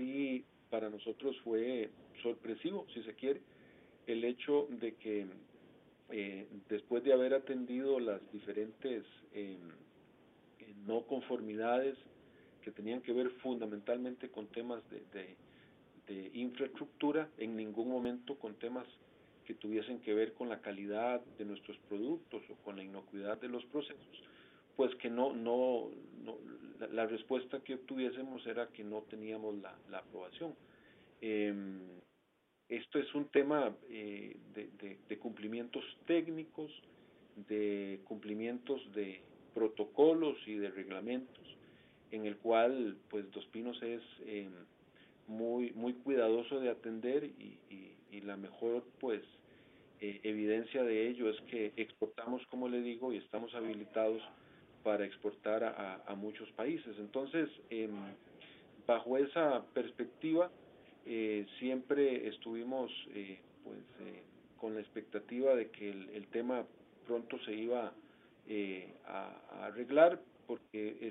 sí para nosotros fue sorpresivo, si se quiere, el hecho de que eh, después de haber atendido las diferentes eh, no conformidades que tenían que ver fundamentalmente con temas de, de, infraestructura, en ningún momento con temas que tuviesen que ver con la calidad de nuestros productos o con la inocuidad de los procesos, pues que no, no, no la, respuesta que obtuviésemos era que no teníamos la, la aprobación. Eh, esto es un tema eh, de, de, cumplimientos técnicos, de cumplimientos de protocolos y de reglamentos, en el cual pues Dos Pinos es eh, muy muy cuidadoso de atender y, y, la mejor pues eh, evidencia de ello es que exportamos como le digo y estamos habilitados para exportar a, a muchos países. Entonces em, bajo esa perspectiva eh, siempre estuvimos eh, pues eh, con la expectativa de que el, el tema pronto se iba eh, a, a, arreglar porque